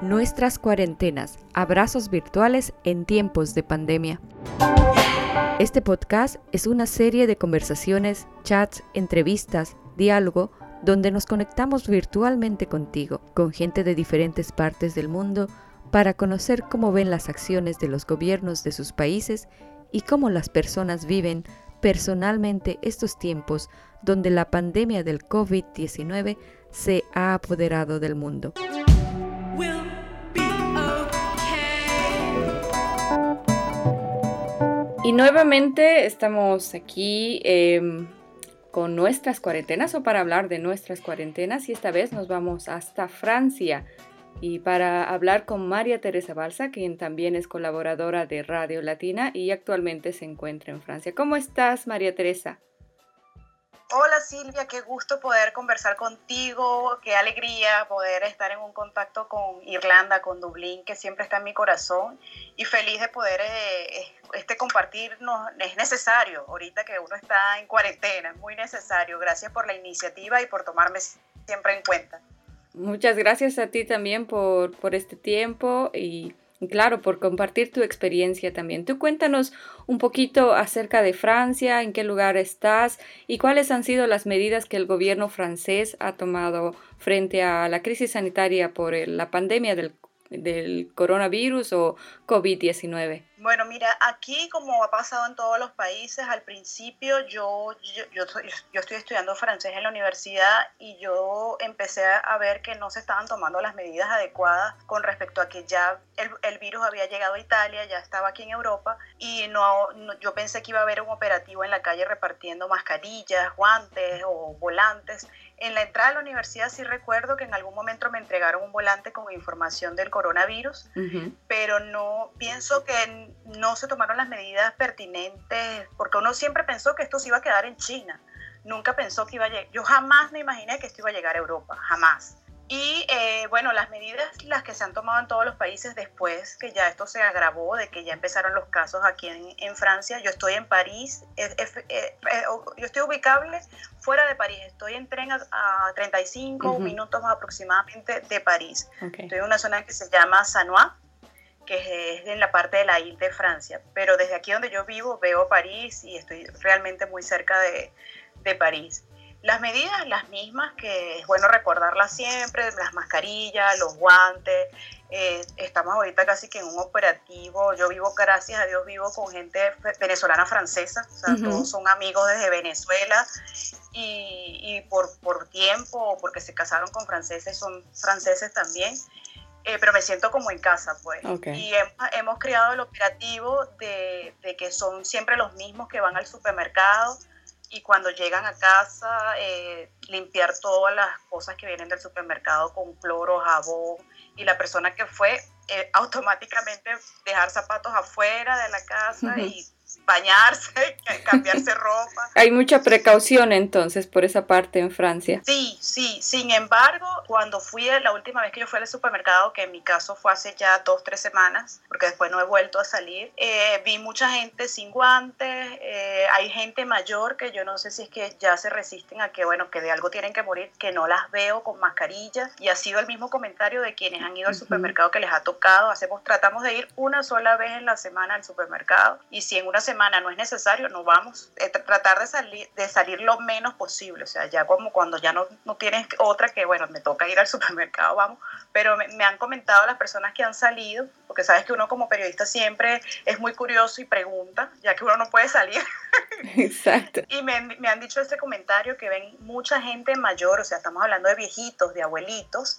Nuestras cuarentenas, abrazos virtuales en tiempos de pandemia. Este podcast es una serie de conversaciones, chats, entrevistas, diálogo, donde nos conectamos virtualmente contigo, con gente de diferentes partes del mundo, para conocer cómo ven las acciones de los gobiernos de sus países y cómo las personas viven personalmente estos tiempos donde la pandemia del COVID-19 se ha apoderado del mundo. Y nuevamente estamos aquí em, con nuestras cuarentenas o para hablar de nuestras cuarentenas y esta vez nos vamos hasta Francia y para hablar con María Teresa Balsa, quien también es colaboradora de Radio Latina y actualmente se encuentra en Francia. ¿Cómo estás, María Teresa? Hola Silvia, qué gusto poder conversar contigo, qué alegría poder estar en un contacto con Irlanda, con Dublín, que siempre está en mi corazón y feliz de poder eh, este compartirnos. Es necesario ahorita que uno está en cuarentena, es muy necesario. Gracias por la iniciativa y por tomarme siempre en cuenta. Muchas gracias a ti también por, por este tiempo y claro, por compartir tu experiencia también. Tú cuéntanos un poquito acerca de Francia, en qué lugar estás y cuáles han sido las medidas que el gobierno francés ha tomado frente a la crisis sanitaria por la pandemia del, del coronavirus o COVID-19. Bueno, mira, aquí como ha pasado en todos los países, al principio yo, yo, estoy estudiando francés en la universidad y yo empecé a ver que no se estaban tomando las medidas adecuadas con respecto a que ya el, el virus había llegado a Italia, ya estaba aquí en Europa y no, yo pensé que iba a haber un operativo en la calle repartiendo mascarillas, guantes o volantes. En la entrada de la universidad sí recuerdo que en algún momento me entregaron un volante con información del coronavirus, pero no pienso que no se tomaron las medidas pertinentes, porque uno siempre pensó que esto se iba a quedar en China. Nunca pensó que iba a llegar. Yo jamás me imaginé que esto iba a llegar a Europa, jamás. Y eh, bueno, las medidas, las que se han tomado en todos los países después que ya esto se agravó, de que ya empezaron los casos aquí en, Francia. Yo estoy en París, eh, eh, yo estoy ubicable fuera de París, estoy en tren a, 35 minutos aproximadamente de París. Estoy en una zona que se llama Sanois que es en la parte de la isla de Francia. Pero desde aquí donde yo vivo veo París y estoy realmente muy cerca de, de París. Las medidas, las mismas, que es bueno recordarlas siempre, las mascarillas, los guantes. Eh, estamos ahorita casi que en un operativo. Yo vivo, gracias a Dios, vivo con gente venezolana francesa. O sea, todos son amigos desde Venezuela y, y por, por tiempo, porque se casaron con franceses, son franceses también. Eh, pero me siento como en casa, pues. Y hemos, creado el operativo de, de, que son siempre los mismos que van al supermercado y cuando llegan a casa, eh, limpiar todas las cosas que vienen del supermercado con cloro, jabón, y la persona que fue, eh, automáticamente dejar zapatos afuera de la casa y bañarse, cambiarse ropa. Hay mucha precaución entonces por esa parte en Francia. Sí, sí. Sin embargo, cuando fui la última vez que yo fui al supermercado, que en mi caso fue hace ya dos, tres semanas, porque después no he vuelto a salir, eh, vi mucha gente sin guantes, eh, hay gente mayor que yo no sé si es que ya se resisten a que, bueno, que de algo tienen que morir, que no las veo con mascarilla. Y ha sido el mismo comentario de quienes han ido al supermercado que les ha tocado. Hacemos, tratamos de ir una sola vez en la semana al supermercado y si en una semana no es necesario, no vamos. Eh, tratar de salir, de salir lo menos posible. O sea, ya como cuando ya no, no tienes otra que, bueno, me toca ir al supermercado, vamos. Pero me, han comentado las personas que han salido, porque sabes que uno como periodista siempre es muy curioso y pregunta, ya que uno no puede salir. Exacto. y me, me han dicho este comentario que ven mucha gente mayor, o sea, estamos hablando de viejitos, de abuelitos,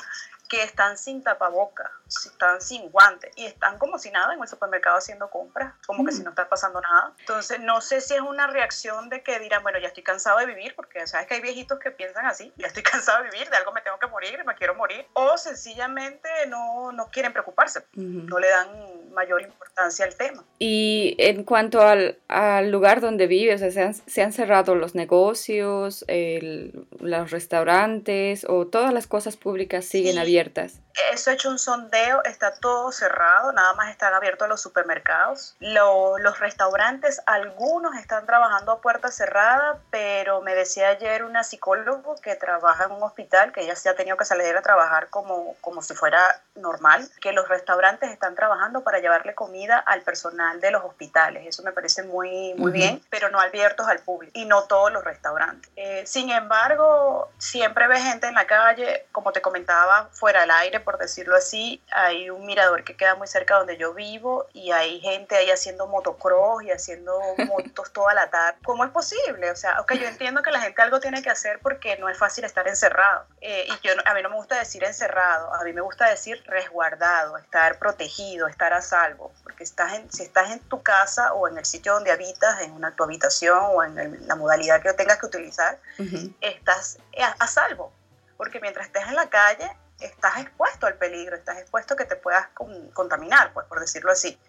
que están sin tapaboca, están sin guantes y están como si nada en el supermercado haciendo compras, como que si mm. no está pasando nada. Entonces, no sé si es una reacción de que dirán, bueno, ya estoy cansado de vivir, porque sabes que hay viejitos que piensan así, ya estoy cansado de vivir, de algo me tengo que morir, me quiero morir, o sencillamente no, no quieren preocuparse, no le dan mayor importancia al tema. Y en cuanto al, al lugar donde vives, ¿se, han, ¿se, han, cerrado los negocios, el, los restaurantes o todas las cosas públicas siguen sí. abiertas? Eso he hecho un sondeo, está todo cerrado, nada más están abiertos los supermercados. Lo, los restaurantes, algunos están trabajando a puerta cerrada, pero me decía ayer una psicóloga que trabaja en un hospital, que ella se ha tenido que salir a trabajar como, como si fuera normal, que los restaurantes están trabajando para llevarle comida al personal de los hospitales. Eso me parece muy, muy uh -huh. bien, pero no abiertos al público y no todos los restaurantes. Eh, sin embargo, siempre ve gente en la calle, como te comentaba, fuera del aire, por decirlo así. Hay un mirador que queda muy cerca donde yo vivo y hay gente ahí haciendo motocross y haciendo motos toda la tarde. ¿Cómo es posible? O sea, ok, yo entiendo que la gente algo tiene que hacer porque no es fácil estar encerrado. Eh, y yo, a mí no me gusta decir encerrado, a mí me gusta decir resguardado, estar protegido, estar a salvo. Porque estás en, si estás en tu casa o en el sitio donde habitas, en una, tu habitación o en el, la modalidad que tengas que utilizar, uh -huh. estás a, a salvo. Porque mientras estés en la calle, estás expuesto al peligro, estás expuesto a que te puedas con, contaminar, pues por decirlo así.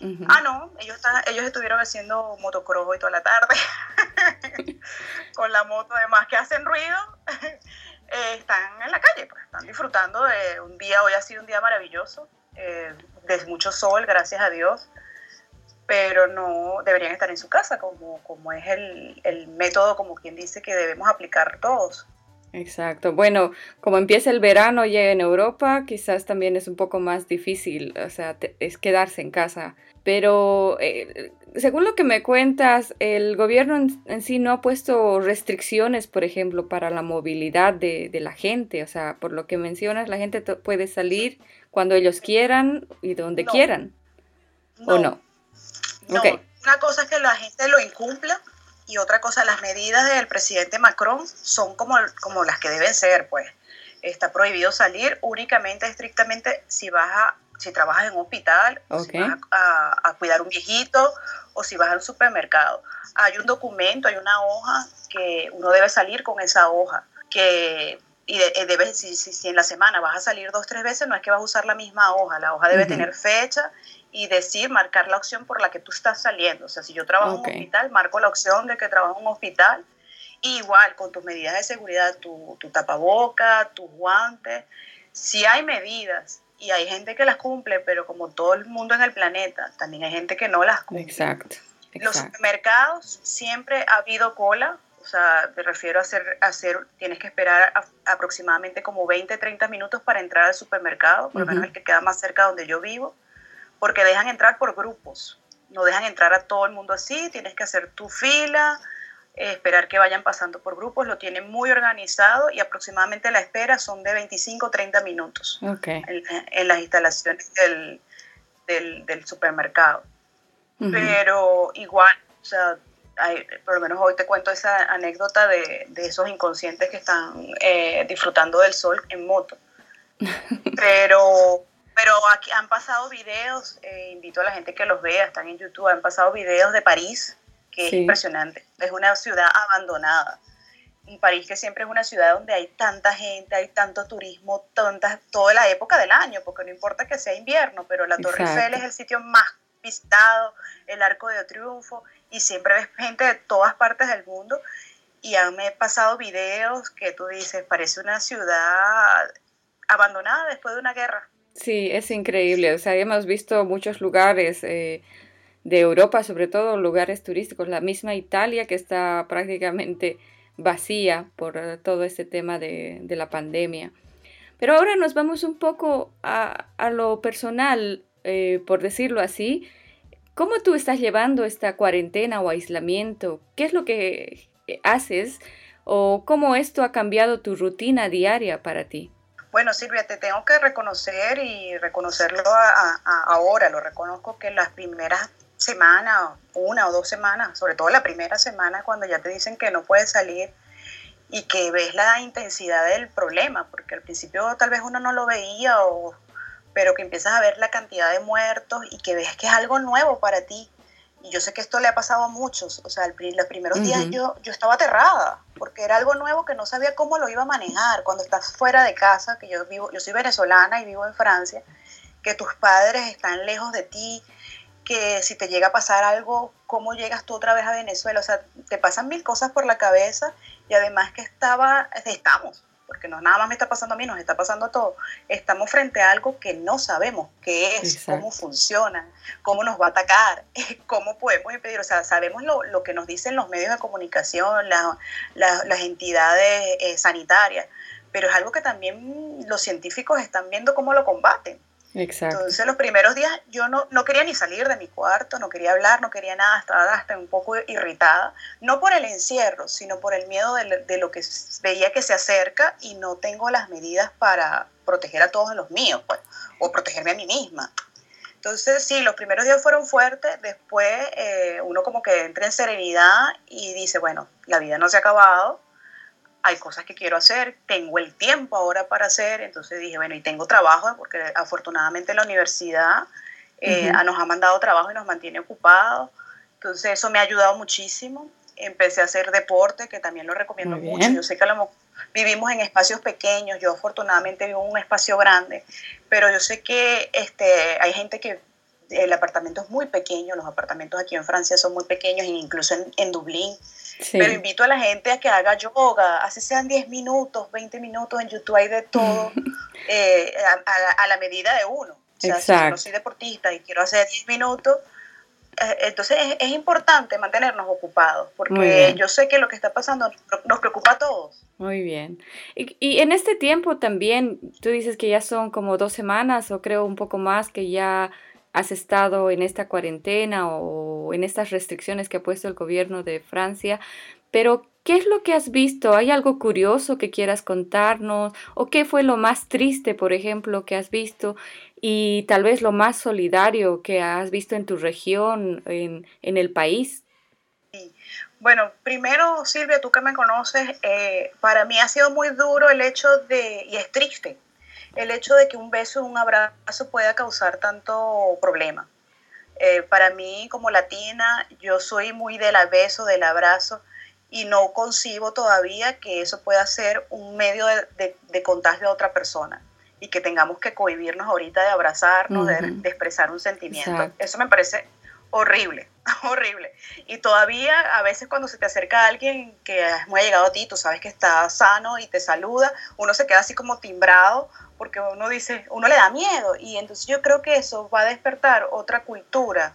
Uh -huh. Ah, no, ellos, están, ellos estuvieron haciendo motocross hoy toda la tarde, con la moto además que hacen ruido, eh, están en la calle, pues están disfrutando de un día, hoy ha sido un día maravilloso, eh, de mucho sol, gracias a Dios, pero no deberían estar en su casa, como, como es el, el método, como quien dice, que debemos aplicar todos. Exacto. Bueno, como empieza el verano ya en Europa, quizás también es un poco más difícil, o sea, es quedarse en casa. Pero eh, según lo que me cuentas, el gobierno en, en, sí no ha puesto restricciones, por ejemplo, para la movilidad de, de la gente. O sea, por lo que mencionas, la gente puede salir cuando ellos quieran y donde no. quieran. No. ¿O no? No. Okay. Una cosa es que la gente lo incumpla y otra cosa, las medidas del presidente Macron son como, como las que deben ser, pues. Está prohibido salir únicamente, estrictamente, si vas a, si trabajas en un hospital, okay. si vas a, a, a, cuidar un viejito o si vas al supermercado. Hay un documento, hay una hoja que uno debe salir con esa hoja, que y de, eh, debes, si, si, si, en la semana vas a salir dos, tres veces, no es que vas a usar la misma hoja, la hoja debe uh -huh. tener fecha y decir, marcar la opción por la que tú estás saliendo. O sea, si yo trabajo okay. en un hospital, marco la opción de que trabajo en un hospital. Y igual, con tus medidas de seguridad, tu, tu tapaboca, tus guantes. Si hay medidas y hay gente que las cumple, pero como todo el mundo en el planeta, también hay gente que no las cumple. Exacto. Exacto. Los supermercados siempre ha habido cola, o sea, me refiero a hacer, a hacer tienes que esperar a, aproximadamente como 20, 30 minutos para entrar al supermercado, por lo uh -huh. menos el que queda más cerca donde yo vivo porque dejan entrar por grupos, no dejan entrar a todo el mundo así, tienes que hacer tu fila, eh, esperar que vayan pasando por grupos, lo tienen muy organizado y aproximadamente la espera son de 25 o 30 minutos okay. en, en, las instalaciones del, del, del supermercado. Uh -huh. Pero igual, o sea, hay, por lo menos hoy te cuento esa anécdota de, de esos inconscientes que están eh, disfrutando del sol en moto. Pero pero aquí han pasado videos, eh, invito a la gente que los vea, están en YouTube, han pasado videos de París, que sí. es impresionante. Es una ciudad abandonada. En París, que siempre es una ciudad donde hay tanta gente, hay tanto turismo, tantas, toda la época del año, porque no importa que sea invierno, pero la Torre. Eiffel es el sitio más visitado, el Arco de Triunfo, y siempre ves gente de todas partes del mundo. Y han pasado videos que tú dices, parece una ciudad abandonada después de una guerra. Sí, es increíble. O sea, hemos visto muchos lugares eh, de Europa, sobre todo lugares turísticos, la misma Italia que está prácticamente vacía por todo este tema de, de, la pandemia. Pero ahora nos vamos un poco a, a lo personal, eh, por decirlo así. ¿Cómo tú estás llevando esta cuarentena o aislamiento? ¿Qué es lo que haces? ¿O cómo esto ha cambiado tu rutina diaria para ti? Bueno, Silvia, te tengo que reconocer y reconocerlo a, a, ahora, lo reconozco que las primeras semanas, una o dos semanas, sobre todo la primera semana, cuando ya te dicen que no puedes salir y que ves la intensidad del problema, porque al principio tal vez uno no lo veía, o, pero que empiezas a ver la cantidad de muertos y que ves que es algo nuevo para ti y yo sé que esto le ha pasado a muchos, o sea, los primeros uh -huh. días yo, yo estaba aterrada, porque era algo nuevo que no sabía cómo lo iba a manejar. Cuando estás fuera de casa, que yo vivo, yo soy venezolana y vivo en Francia, que tus padres están lejos de ti, que si te llega a pasar algo, ¿cómo llegas tú otra vez a Venezuela? O sea, te pasan mil cosas por la cabeza y además que estaba, estamos, porque no nada más me está pasando a mí, nos está pasando a todos. Estamos frente a algo que no sabemos qué es, cómo funciona, cómo nos va a atacar, cómo podemos impedir. O sea, sabemos lo, lo que nos dicen los medios de comunicación, las entidades eh, sanitarias, pero es algo que también los científicos están viendo cómo lo combaten. Entonces los primeros días yo no, no, quería ni salir de mi cuarto, no quería hablar, no quería nada, estaba hasta un poco irritada, no por el encierro, sino por el miedo de, de, lo que veía que se acerca y no tengo las medidas para proteger a todos los míos, pues, o protegerme a mí misma. Entonces sí, los primeros días fueron fuertes, después eh, uno como que entra en serenidad y dice, bueno, la vida no se ha acabado, hay cosas que quiero hacer, tengo el tiempo ahora para hacer, entonces dije, bueno, y tengo trabajo, porque afortunadamente la universidad eh, nos ha mandado trabajo y nos mantiene ocupados, entonces eso me ha ayudado muchísimo. Empecé a hacer deporte, que también lo recomiendo mucho. Yo sé que lo, vivimos en espacios pequeños, yo afortunadamente vivo en un espacio grande, pero yo sé que este, hay gente que el apartamento es muy pequeño, los apartamentos aquí en Francia son muy pequeños, incluso en, en Dublín pero invito a la gente a que haga yoga, así sean 10 minutos, 20 minutos, en YouTube hay de todo, eh, a, la medida de uno. O sea, si yo no soy deportista y quiero hacer 10 minutos, eh, entonces es, importante mantenernos ocupados, porque yo sé que lo que está pasando nos preocupa a todos. Muy bien. Y, y, en este tiempo también, tú dices que ya son como dos semanas o creo un poco más que ya has estado en esta cuarentena o en estas restricciones que ha puesto el gobierno de Francia, pero ¿qué es lo que has visto? ¿Hay algo curioso que quieras contarnos? ¿O qué fue lo más triste, por ejemplo, que has visto? Y tal vez lo más solidario que has visto en tu región, en, el país. Bueno, primero, Silvia, tú que me conoces, eh, para mí ha sido muy duro el hecho de, y es triste, el hecho de que un beso un abrazo pueda causar tanto problema. Eh, para mí, como latina, yo soy muy del beso, del abrazo, y no concibo todavía que eso pueda ser un medio de, contagio a otra persona y que tengamos que cohibirnos ahorita de abrazarnos, de, expresar un sentimiento. Eso me parece horrible, horrible. Y todavía a veces cuando se te acerca alguien que es muy llegado a ti, tú sabes que está sano y te saluda, uno se queda así como timbrado porque uno dice, uno le da miedo y entonces yo creo que eso va a despertar otra cultura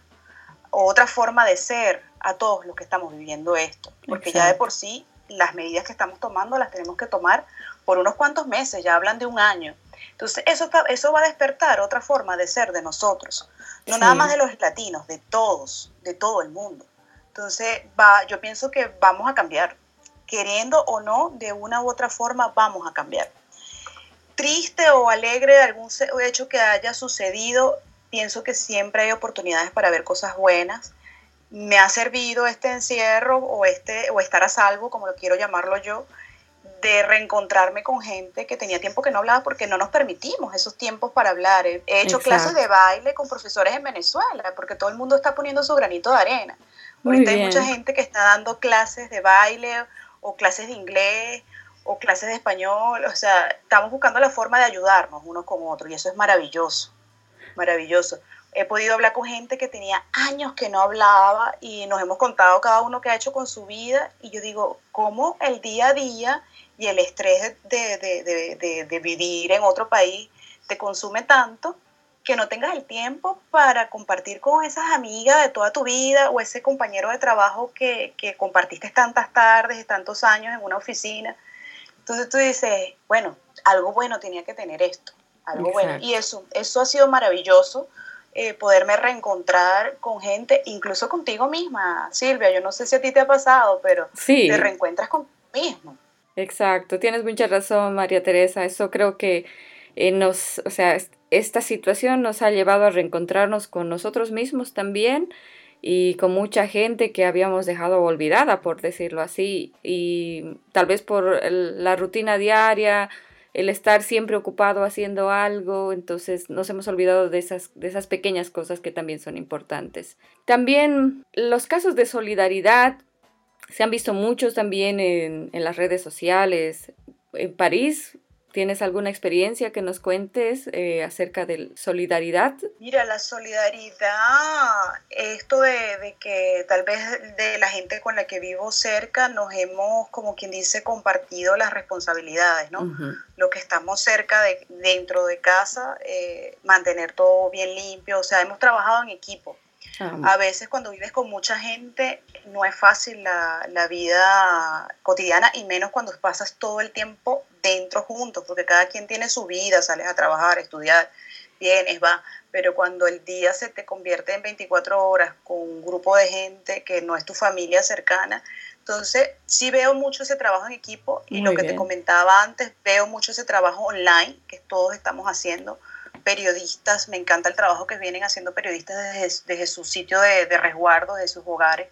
o otra forma de ser a todos los que estamos viviendo esto, porque ya de por sí las medidas que estamos tomando las tenemos que tomar por unos cuantos meses, ya hablan de un año. Entonces eso, eso va a despertar otra forma de ser de nosotros, no nada más de los latinos, de todos, de todo el mundo. Entonces va, yo pienso que vamos a cambiar, queriendo o no, de una u otra forma vamos a cambiar triste o alegre de algún hecho que haya sucedido, pienso que siempre hay oportunidades para ver cosas buenas. Me ha servido este encierro o, este, o estar a salvo, como lo quiero llamarlo yo, de reencontrarme con gente que tenía tiempo que no hablaba porque no nos permitimos esos tiempos para hablar. He hecho clases de baile con profesores en Venezuela porque todo el mundo está poniendo su granito de arena. Ahorita hay mucha gente que está dando clases de baile o clases de inglés o clases de español, o sea, estamos buscando la forma de ayudarnos unos con otros y eso es maravilloso, maravilloso. He podido hablar con gente que tenía años que no hablaba y nos hemos contado cada uno qué ha hecho con su vida y yo digo, ¿cómo el día a día y el estrés de, de, de, vivir en otro país te consume tanto que no tengas el tiempo para compartir con esas amigas de toda tu vida o ese compañero de trabajo que, que compartiste tantas tardes y tantos años en una oficina? Entonces tú dices, bueno, algo bueno tenía que tener esto, algo bueno. Y eso, eso ha sido maravilloso, eh, poderme reencontrar con gente, incluso contigo misma, Silvia. Yo no sé si a ti te ha pasado, pero te reencuentras contigo mismo. Exacto, tienes mucha razón, María Teresa. Eso creo que eh, nos, o sea, esta situación nos ha llevado a reencontrarnos con nosotros mismos también y con mucha gente que habíamos dejado olvidada, por decirlo así, y tal vez por la rutina diaria, el estar siempre ocupado haciendo algo, entonces nos hemos olvidado de esas, de esas pequeñas cosas que también son importantes. También los casos de solidaridad se han visto muchos también en, en las redes sociales. En París ¿Tienes alguna experiencia que nos cuentes eh, acerca de solidaridad? Mira, la solidaridad, esto de, que tal vez de la gente con la que vivo cerca nos hemos, como quien dice, compartido las responsabilidades, ¿no? Lo que estamos cerca de dentro de casa, eh, mantener todo bien limpio, o sea, hemos trabajado en equipo. A veces cuando vives con mucha gente no es fácil la, la, vida cotidiana y menos cuando pasas todo el tiempo dentro juntos, porque cada quien tiene su vida, sales a trabajar, a estudiar, vienes, va, pero cuando el día se te convierte en 24 horas con un grupo de gente que no es tu familia cercana, entonces sí veo mucho ese trabajo en equipo y lo que te comentaba antes, veo mucho ese trabajo online que todos estamos haciendo periodistas, me encanta el trabajo que vienen haciendo periodistas desde, desde su sitio de, de, resguardo, desde sus hogares,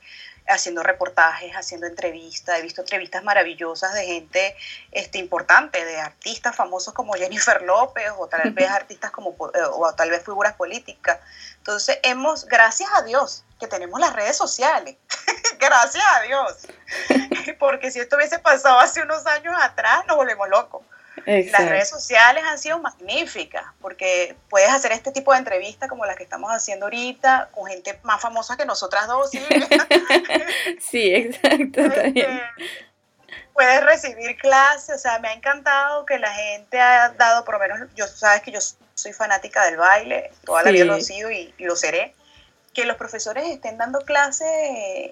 haciendo reportajes, haciendo entrevistas. He visto entrevistas maravillosas de gente este, importante, de artistas famosos como Jennifer López o tal vez artistas como, eh, o tal vez figuras políticas. Entonces, hemos, gracias a Dios, que tenemos las redes sociales. gracias a Dios. Porque si esto hubiese pasado hace unos años atrás, nos volvemos locos. Las redes sociales han sido magníficas porque puedes hacer este tipo de entrevistas como las que estamos haciendo ahorita con gente más famosa que nosotras dos. Sí, sí exacto. Este, puedes recibir clases, o sea, me ha encantado que la gente ha dado, por lo menos, yo sabes que yo soy fanática del baile, toda la vida lo he sido y, y lo seré que los profesores estén dando clases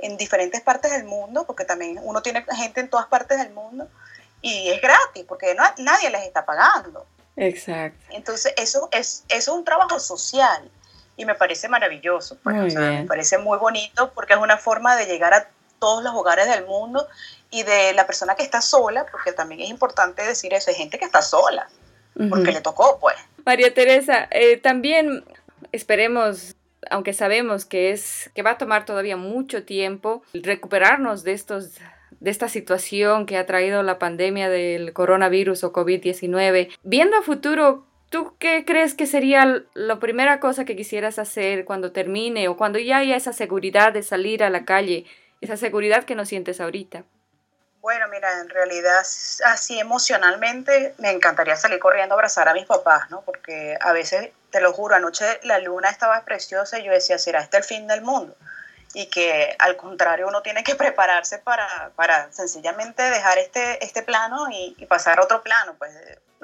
en diferentes partes del mundo, porque también uno tiene gente en todas partes del mundo, y es gratis porque no, nadie les está pagando. Exacto. Entonces, eso es, eso es un trabajo social y me parece maravilloso. Pues, me parece muy bonito porque es una forma de llegar a todos los hogares del mundo y de la persona que está sola, porque también es importante decir eso, hay gente que está sola, porque le tocó, pues. María Teresa, eh, también esperemos aunque sabemos que es que va a tomar todavía mucho tiempo recuperarnos de estos de esta situación que ha traído la pandemia del coronavirus o COVID-19. Viendo a futuro, ¿tú qué crees que sería la primera cosa que quisieras hacer cuando termine o cuando ya haya esa seguridad de salir a la calle, esa seguridad que no sientes ahorita? Bueno, mira, en realidad así emocionalmente me encantaría salir corriendo a abrazar a mis papás, ¿no? Porque a veces, te lo juro, anoche la luna estaba preciosa y yo decía, ¿será este el fin del mundo? Y que al contrario uno tiene que prepararse para, para sencillamente dejar este, este plano y, pasar a otro plano, pues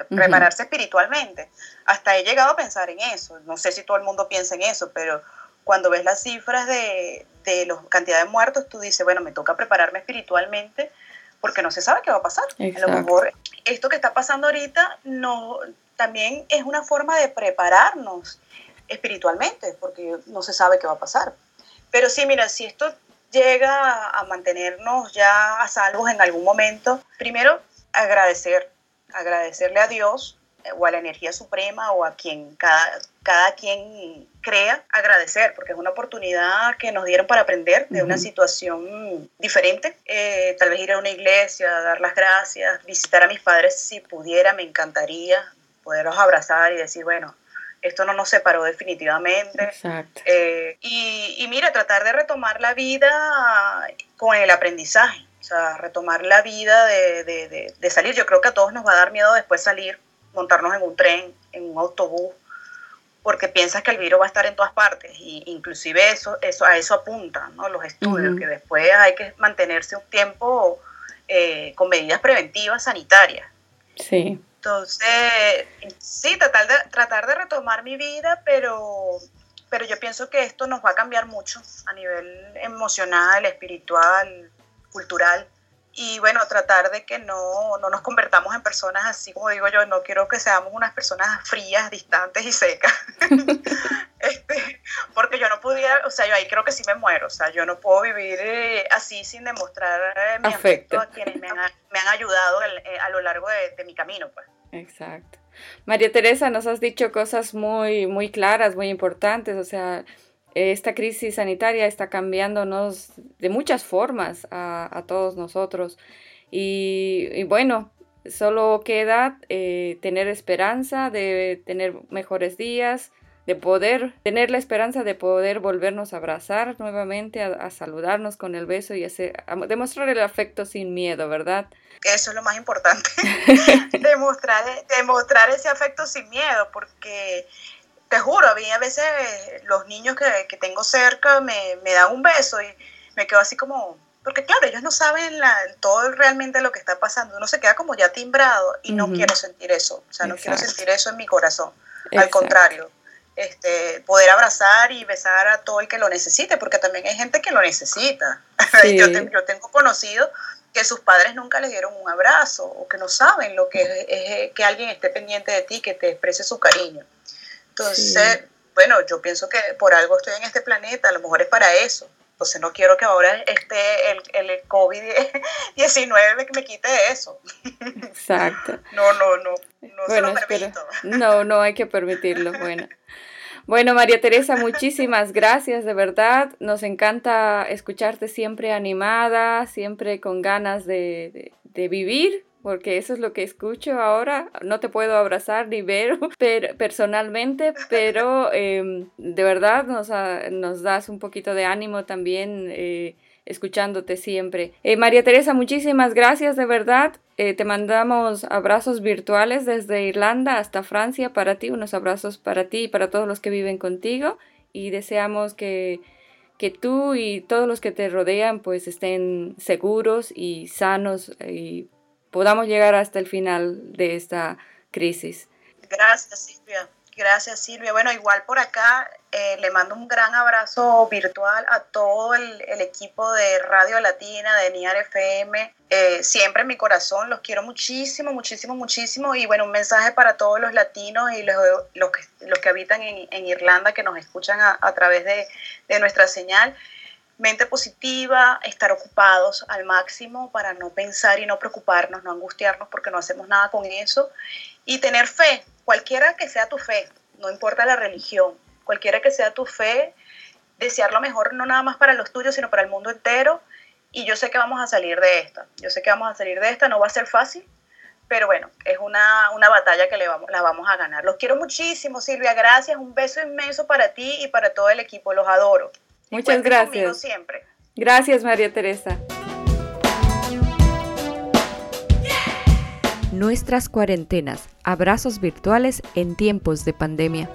prepararse espiritualmente. Hasta he llegado a pensar en eso, no sé si todo el mundo piensa en eso, pero cuando ves las cifras de, de la cantidad de muertos, tú dices, bueno, me toca prepararme espiritualmente porque no se sabe qué va a pasar. A lo mejor esto que está pasando ahorita no, también es una forma de prepararnos espiritualmente, porque no se sabe qué va a pasar. Pero sí, mira, si esto llega a mantenernos ya a salvos en algún momento, primero agradecer, agradecerle a Dios eh, o a la energía suprema o a quien cada, cada quien crea, agradecer, porque es una oportunidad que nos dieron para aprender de una situación diferente. Eh, tal vez ir a una iglesia, dar las gracias, visitar a mis padres si pudiera, me encantaría poderlos abrazar y decir, bueno, esto no nos separó definitivamente. Exacto. Eh, y, mira, tratar de retomar la vida con el aprendizaje, o sea, retomar la vida de, de, salir. Yo creo que a todos nos va a dar miedo después salir, montarnos en un tren, en un autobús, porque piensas que el virus va a estar en todas partes, y inclusive eso, eso a eso apuntan ¿no? los estudios, que después hay que mantenerse un tiempo eh, con medidas preventivas sanitarias. Sí. Entonces, sí, tratar de, tratar de retomar mi vida, pero, pero yo pienso que esto nos va a cambiar mucho a nivel emocional, espiritual, cultural y bueno, tratar de que no, no, nos convertamos en personas así como digo yo, no quiero que seamos unas personas frías, distantes y secas, este, porque yo no pudiera, o sea, yo ahí creo que sí me muero, o sea, yo no puedo vivir eh, así sin demostrar eh, mi afecto. a quienes me han, me han ayudado eh, a lo largo de, de, mi camino, pues. Exacto. María Teresa, nos has dicho cosas muy, muy claras, muy importantes, o sea, esta crisis sanitaria está cambiándonos de muchas formas a, todos nosotros. Y, bueno, solo queda eh, tener esperanza de tener mejores días, de poder tener la esperanza de poder volvernos a abrazar nuevamente, a, saludarnos con el beso y hacer, a demostrar el afecto sin miedo, ¿verdad? Eso es lo más importante, demostrar, demostrar ese afecto sin miedo, porque te juro, a mí a veces los niños que, que tengo cerca me, me, dan un beso y me quedo así como, porque claro, ellos no saben la, todo realmente lo que está pasando, uno se queda como ya timbrado y no quiero sentir eso, o sea, no quiero sentir eso en mi corazón, al contrario este, poder abrazar y besar a todo el que lo necesite, porque también hay gente que lo necesita. yo, yo, tengo conocido que sus padres nunca les dieron un abrazo o que no saben lo que es, que alguien esté pendiente de ti, que te exprese su cariño. Entonces, bueno, yo pienso que por algo estoy en este planeta, a lo mejor es para eso. Entonces no quiero que ahora esté el, el COVID-19 me, me quite eso. Exacto. No, no, no. No bueno, No, no hay que permitirlo. Bueno. Bueno, María Teresa, muchísimas gracias, de verdad. Nos encanta escucharte siempre animada, siempre con ganas de, vivir, porque eso es lo que escucho ahora. No te puedo abrazar ni ver personalmente, pero em, de verdad nos, nos, das un poquito de ánimo también. Eh, escuchándote siempre. Eh, María Teresa, muchísimas gracias de verdad. Eh, te mandamos abrazos virtuales desde Irlanda hasta Francia para ti, unos abrazos para ti y para todos los que viven contigo y deseamos que, que tú y todos los que te rodean pues estén seguros y sanos y podamos llegar hasta el final de esta crisis. Gracias, Silvia. Gracias, Silvia. Bueno, igual por acá eh, le mando un gran abrazo virtual a todo el, equipo de Radio Latina, de NIAR FM. Eh, siempre en mi corazón, los quiero muchísimo, muchísimo, muchísimo. Y bueno, un mensaje para todos los latinos y los, que, los que habitan en, Irlanda, que nos escuchan a, través de nuestra señal mente positiva, estar ocupados al máximo para no pensar y no preocuparnos, no angustiarnos porque no hacemos nada con eso y tener fe, cualquiera que sea tu fe, no importa la religión, cualquiera que sea tu fe, desear lo mejor no nada más para los tuyos, sino para el mundo entero. Y yo sé que vamos a salir de esta, yo sé que vamos a salir de esta, no va a ser fácil, pero bueno, es una, una batalla que le vamos, la vamos a ganar. Los quiero muchísimo, Silvia, gracias, un beso inmenso para ti y para todo el equipo, los adoro. Muchas gracias. Siempre. Gracias, María Teresa. Nuestras cuarentenas, abrazos virtuales en tiempos de pandemia.